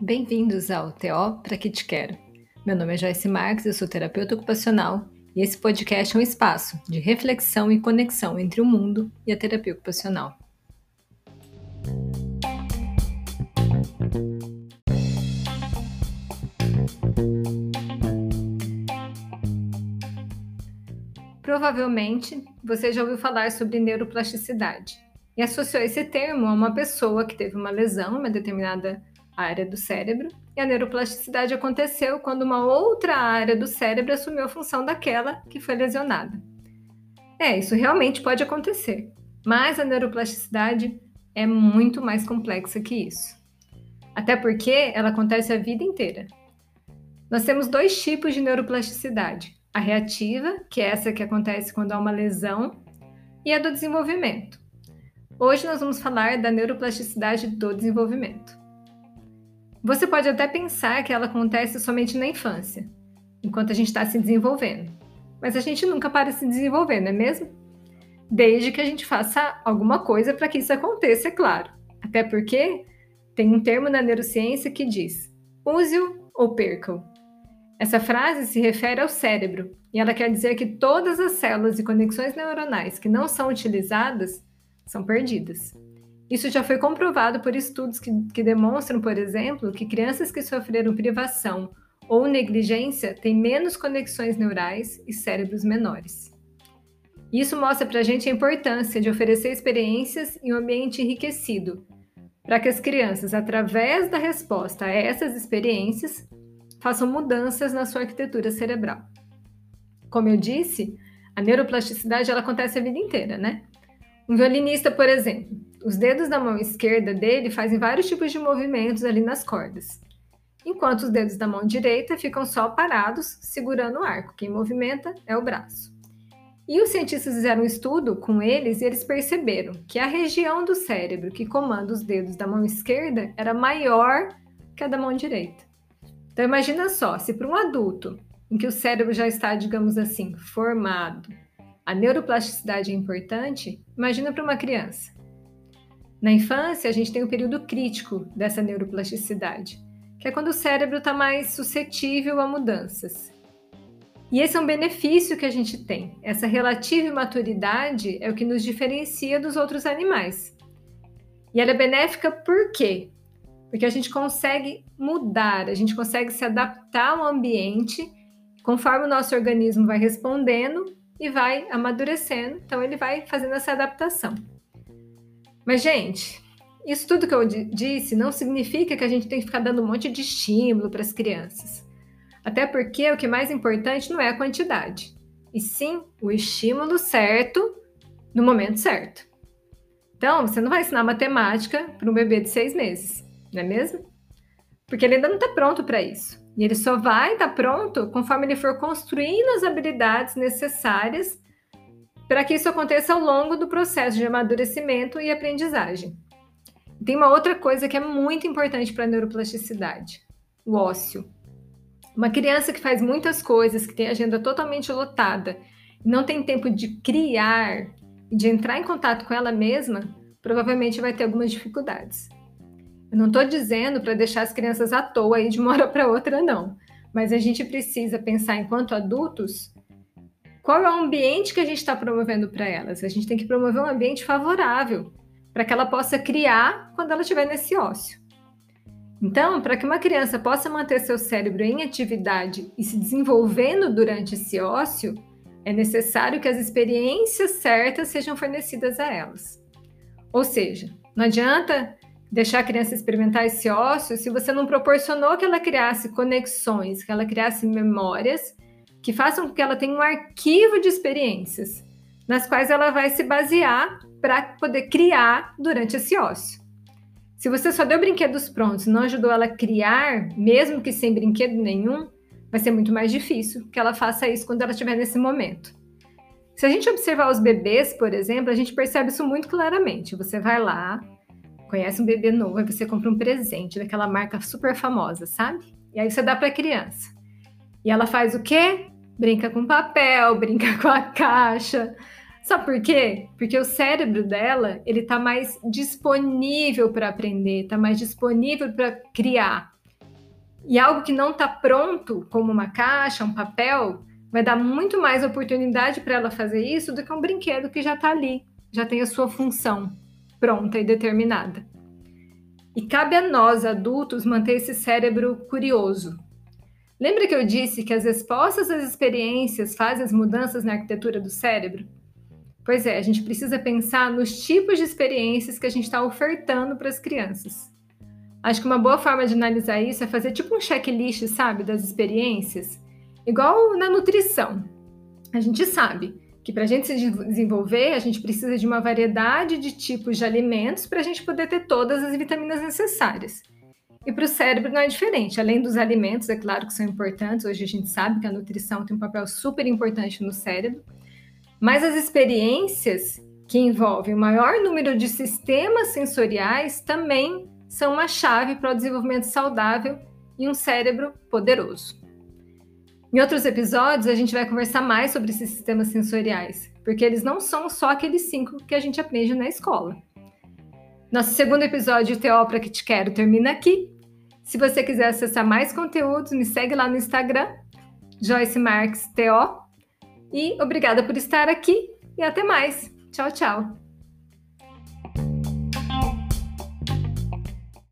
Bem-vindos ao TO Pra Que Te Quero. Meu nome é Joyce Marques, eu sou terapeuta ocupacional e esse podcast é um espaço de reflexão e conexão entre o mundo e a terapia ocupacional. Provavelmente você já ouviu falar sobre neuroplasticidade e associou esse termo a uma pessoa que teve uma lesão em uma determinada área do cérebro e a neuroplasticidade aconteceu quando uma outra área do cérebro assumiu a função daquela que foi lesionada. É, isso realmente pode acontecer, mas a neuroplasticidade é muito mais complexa que isso. Até porque ela acontece a vida inteira. Nós temos dois tipos de neuroplasticidade: a reativa, que é essa que acontece quando há uma lesão, e a do desenvolvimento. Hoje nós vamos falar da neuroplasticidade do desenvolvimento. Você pode até pensar que ela acontece somente na infância, enquanto a gente está se desenvolvendo. Mas a gente nunca para de se desenvolver, não é mesmo? Desde que a gente faça alguma coisa para que isso aconteça, é claro. Até porque tem um termo na neurociência que diz: use-o ou perca-o. Essa frase se refere ao cérebro e ela quer dizer que todas as células e conexões neuronais que não são utilizadas são perdidas. Isso já foi comprovado por estudos que, que demonstram, por exemplo, que crianças que sofreram privação ou negligência têm menos conexões neurais e cérebros menores. Isso mostra para a gente a importância de oferecer experiências em um ambiente enriquecido, para que as crianças, através da resposta a essas experiências, façam mudanças na sua arquitetura cerebral. Como eu disse, a neuroplasticidade ela acontece a vida inteira, né? Um violinista, por exemplo, os dedos da mão esquerda dele fazem vários tipos de movimentos ali nas cordas, enquanto os dedos da mão direita ficam só parados, segurando o arco. Quem movimenta é o braço. E os cientistas fizeram um estudo com eles e eles perceberam que a região do cérebro que comanda os dedos da mão esquerda era maior que a da mão direita. Então imagina só, se para um adulto em que o cérebro já está, digamos assim, formado, a neuroplasticidade é importante, imagina para uma criança. Na infância, a gente tem o um período crítico dessa neuroplasticidade, que é quando o cérebro está mais suscetível a mudanças. E esse é um benefício que a gente tem. Essa relativa maturidade é o que nos diferencia dos outros animais. E ela é benéfica por quê? Porque a gente consegue mudar, a gente consegue se adaptar ao ambiente conforme o nosso organismo vai respondendo e vai amadurecendo, então ele vai fazendo essa adaptação. Mas, gente, isso tudo que eu disse não significa que a gente tem que ficar dando um monte de estímulo para as crianças. Até porque o que é mais importante não é a quantidade, e sim o estímulo certo no momento certo. Então, você não vai ensinar matemática para um bebê de seis meses não é mesmo? Porque ele ainda não está pronto para isso. E ele só vai estar tá pronto conforme ele for construindo as habilidades necessárias para que isso aconteça ao longo do processo de amadurecimento e aprendizagem. Tem uma outra coisa que é muito importante para a neuroplasticidade: o ócio. Uma criança que faz muitas coisas, que tem agenda totalmente lotada, não tem tempo de criar, de entrar em contato com ela mesma, provavelmente vai ter algumas dificuldades. Eu não estou dizendo para deixar as crianças à toa aí de uma hora para outra, não. Mas a gente precisa pensar, enquanto adultos, qual é o ambiente que a gente está promovendo para elas. A gente tem que promover um ambiente favorável para que ela possa criar quando ela estiver nesse ócio. Então, para que uma criança possa manter seu cérebro em atividade e se desenvolvendo durante esse ócio, é necessário que as experiências certas sejam fornecidas a elas. Ou seja, não adianta deixar a criança experimentar esse ócio se você não proporcionou que ela criasse conexões, que ela criasse memórias que façam com que ela tenha um arquivo de experiências nas quais ela vai se basear para poder criar durante esse ócio. Se você só deu brinquedos prontos não ajudou ela a criar, mesmo que sem brinquedo nenhum, vai ser muito mais difícil que ela faça isso quando ela estiver nesse momento. Se a gente observar os bebês, por exemplo, a gente percebe isso muito claramente. Você vai lá, conhece um bebê novo, aí você compra um presente daquela marca super famosa, sabe? E aí você dá para a criança. E ela faz o quê? Brinca com papel, brinca com a caixa. Sabe por quê? Porque o cérebro dela, ele está mais disponível para aprender, está mais disponível para criar. E algo que não está pronto, como uma caixa, um papel, vai dar muito mais oportunidade para ela fazer isso do que um brinquedo que já está ali, já tem a sua função pronta e determinada. E cabe a nós, adultos, manter esse cérebro curioso. Lembra que eu disse que as respostas às experiências fazem as mudanças na arquitetura do cérebro? Pois é, a gente precisa pensar nos tipos de experiências que a gente está ofertando para as crianças. Acho que uma boa forma de analisar isso é fazer tipo um checklist, sabe, das experiências, igual na nutrição. A gente sabe que para a gente se desenvolver, a gente precisa de uma variedade de tipos de alimentos para a gente poder ter todas as vitaminas necessárias. E para o cérebro não é diferente. Além dos alimentos, é claro que são importantes, hoje a gente sabe que a nutrição tem um papel super importante no cérebro, mas as experiências que envolvem o maior número de sistemas sensoriais também são uma chave para o desenvolvimento saudável e um cérebro poderoso. Em outros episódios, a gente vai conversar mais sobre esses sistemas sensoriais, porque eles não são só aqueles cinco que a gente aprende na escola. Nosso segundo episódio, Teó para que te quero, termina aqui. Se você quiser acessar mais conteúdos, me segue lá no Instagram, Joyce Marques TO. E obrigada por estar aqui e até mais. Tchau, tchau.